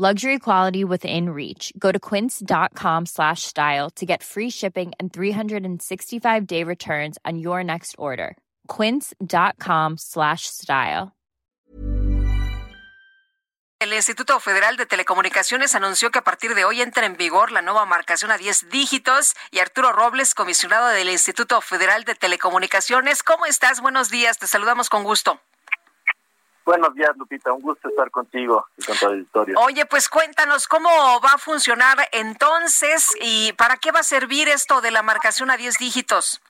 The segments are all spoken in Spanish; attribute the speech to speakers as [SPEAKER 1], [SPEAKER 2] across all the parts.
[SPEAKER 1] Luxury quality within reach. Go to quince.com slash style to get free shipping and 365-day returns on your next order. quince.com slash style.
[SPEAKER 2] El Instituto Federal de Telecomunicaciones anunció que a partir de hoy entra en vigor la nueva marcación a 10 dígitos y Arturo Robles, comisionado del Instituto Federal de Telecomunicaciones. ¿Cómo estás? Buenos días, te saludamos con gusto.
[SPEAKER 3] Buenos días, Lupita. Un gusto estar contigo y con tu auditorio.
[SPEAKER 2] Oye, pues cuéntanos cómo va a funcionar entonces y para qué va a servir esto de la marcación a 10 dígitos.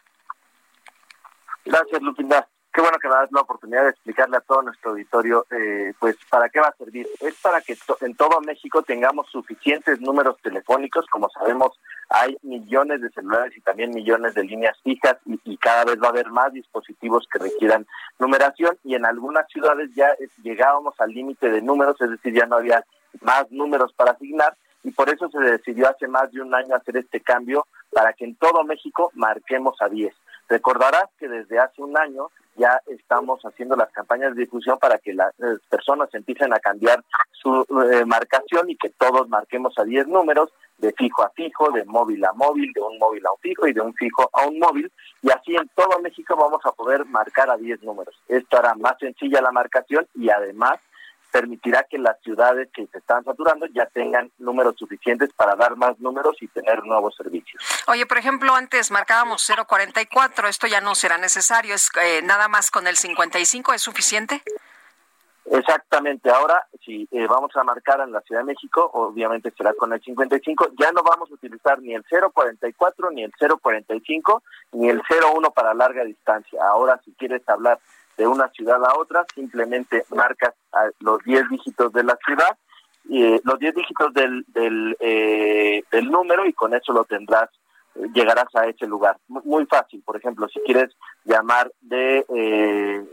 [SPEAKER 3] Gracias, Lupita. Qué bueno que me das la oportunidad de explicarle a todo nuestro auditorio, eh, pues, para qué va a servir. Es para que en todo México tengamos suficientes números telefónicos. Como sabemos, hay millones de celulares y también millones de líneas fijas y, y cada vez va a haber más dispositivos que requieran numeración y en algunas ciudades ya llegábamos al límite de números, es decir, ya no había más números para asignar y por eso se decidió hace más de un año hacer este cambio para que en todo México marquemos a 10. Recordarás que desde hace un año ya estamos haciendo las campañas de difusión para que las eh, personas empiecen a cambiar su eh, marcación y que todos marquemos a 10 números, de fijo a fijo, de móvil a móvil, de un móvil a un fijo y de un fijo a un móvil. Y así en todo México vamos a poder marcar a 10 números. Esto hará más sencilla la marcación y además permitirá que las ciudades que se están saturando ya tengan números suficientes para dar más números y tener nuevos servicios.
[SPEAKER 2] Oye, por ejemplo, antes marcábamos 044, esto ya no será necesario, es eh, nada más con el 55 es suficiente.
[SPEAKER 3] Exactamente, ahora si eh, vamos a marcar en la Ciudad de México, obviamente será con el 55, ya no vamos a utilizar ni el 044, ni el 045, ni el 01 para larga distancia. Ahora si quieres hablar de una ciudad a otra, simplemente marcas los 10 dígitos de la ciudad, y los 10 dígitos del, del, eh, del número y con eso lo tendrás llegarás a ese lugar. Muy fácil, por ejemplo, si quieres llamar de eh, eh,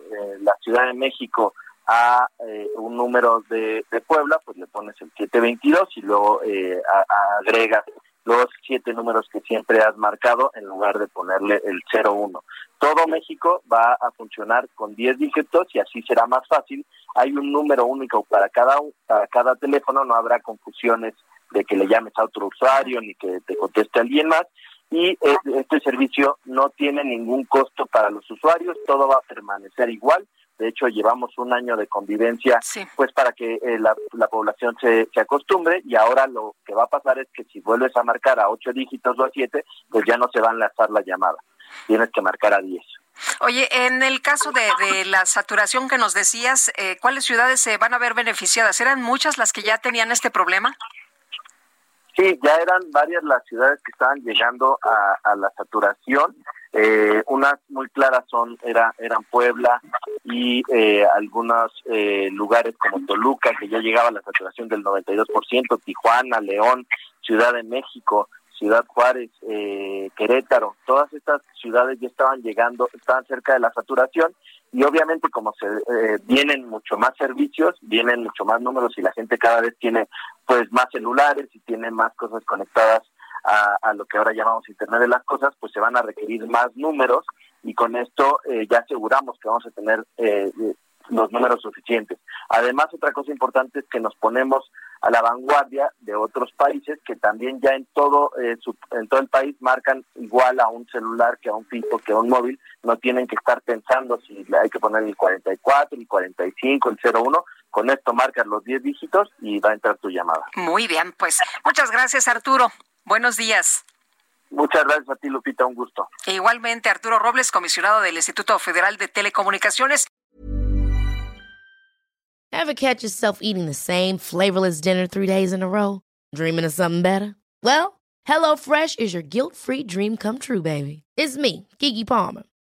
[SPEAKER 3] la Ciudad de México a un número de, de, Puebla, pues le pones el 722 y luego agregas los siete números que siempre has marcado en lugar de ponerle el 01. Todo México va a funcionar con 10 dígitos y así será más fácil. Hay un número único para cada, para cada teléfono, no habrá confusiones de que le llames a otro usuario ni que te conteste alguien más. Y este servicio no tiene ningún costo para los usuarios, todo va a permanecer igual de hecho, llevamos un año de convivencia, pues para que eh, la, población se, se, acostumbre y ahora lo que va a pasar es que si vuelves a marcar a ocho dígitos o a siete, pues ya no se va a enlazar la llamada. Tienes que marcar a diez.
[SPEAKER 2] Oye, en el caso de, de la saturación que nos decías, eh, ¿cuáles ciudades se van a ver beneficiadas? ¿Eran muchas las que ya tenían este problema?
[SPEAKER 3] Sí, ya eran varias las ciudades que estaban llegando a, a la saturación. Eh, unas muy claras son era, eran Puebla y eh, algunos eh, lugares como Toluca, que ya llegaba a la saturación del 92%, Tijuana, León, Ciudad de México, Ciudad Juárez, eh, Querétaro, todas estas ciudades ya estaban llegando, estaban cerca de la saturación y obviamente como se eh, vienen mucho más servicios, vienen mucho más números y la gente cada vez tiene pues más celulares y tiene más cosas conectadas a, lo que ahora llamamos Internet de las Cosas, pues se van a requerir más números y con esto eh, ya aseguramos que vamos a tener eh, los números suficientes. Además, otra cosa importante es que nos ponemos a la vanguardia de otros países que también ya en todo eh, en todo el país marcan igual a un celular que a un fijo que a un móvil no tienen que estar pensando si hay que poner el 44 el 45 el 01 con esto marcas los 10 dígitos y va a entrar tu llamada
[SPEAKER 2] muy bien pues muchas gracias Arturo Buenos días.
[SPEAKER 3] Muchas gracias a ti, Lupita, un gusto.
[SPEAKER 2] E igualmente, Arturo Robles, comisionado del Instituto Federal de Telecomunicaciones.
[SPEAKER 4] Ever catch yourself eating the same flavorless dinner three days in a row? Dreaming of something better? Well, HelloFresh is your guilt-free dream come true, baby. It's me, Kiki Palmer.